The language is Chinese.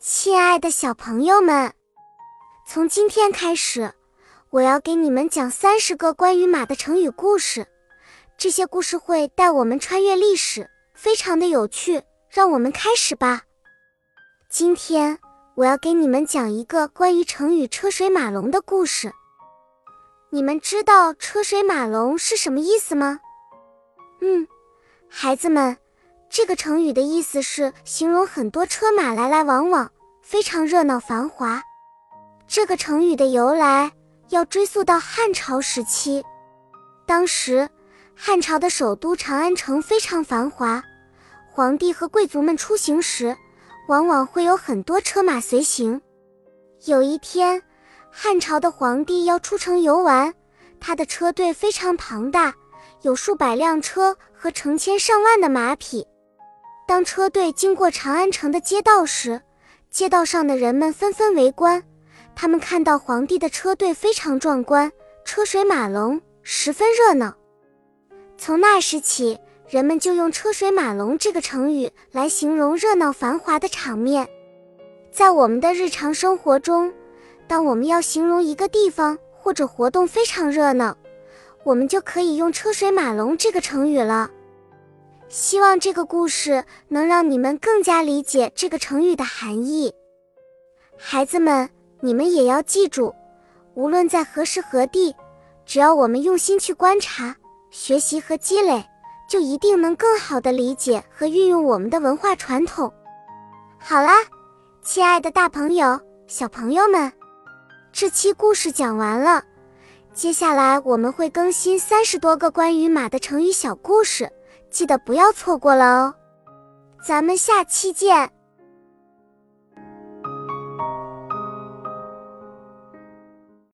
亲爱的小朋友们，从今天开始，我要给你们讲三十个关于马的成语故事。这些故事会带我们穿越历史，非常的有趣。让我们开始吧。今天我要给你们讲一个关于成语“车水马龙”的故事。你们知道“车水马龙”是什么意思吗？嗯，孩子们。这个成语的意思是形容很多车马来来往往，非常热闹繁华。这个成语的由来要追溯到汉朝时期。当时汉朝的首都长安城非常繁华，皇帝和贵族们出行时，往往会有很多车马随行。有一天，汉朝的皇帝要出城游玩，他的车队非常庞大，有数百辆车和成千上万的马匹。当车队经过长安城的街道时，街道上的人们纷纷围观。他们看到皇帝的车队非常壮观，车水马龙，十分热闹。从那时起，人们就用“车水马龙”这个成语来形容热闹繁华的场面。在我们的日常生活中，当我们要形容一个地方或者活动非常热闹，我们就可以用“车水马龙”这个成语了。希望这个故事能让你们更加理解这个成语的含义。孩子们，你们也要记住，无论在何时何地，只要我们用心去观察、学习和积累，就一定能更好的理解和运用我们的文化传统。好啦，亲爱的大朋友、小朋友们，这期故事讲完了，接下来我们会更新三十多个关于马的成语小故事。记得不要错过了哦，咱们下期见。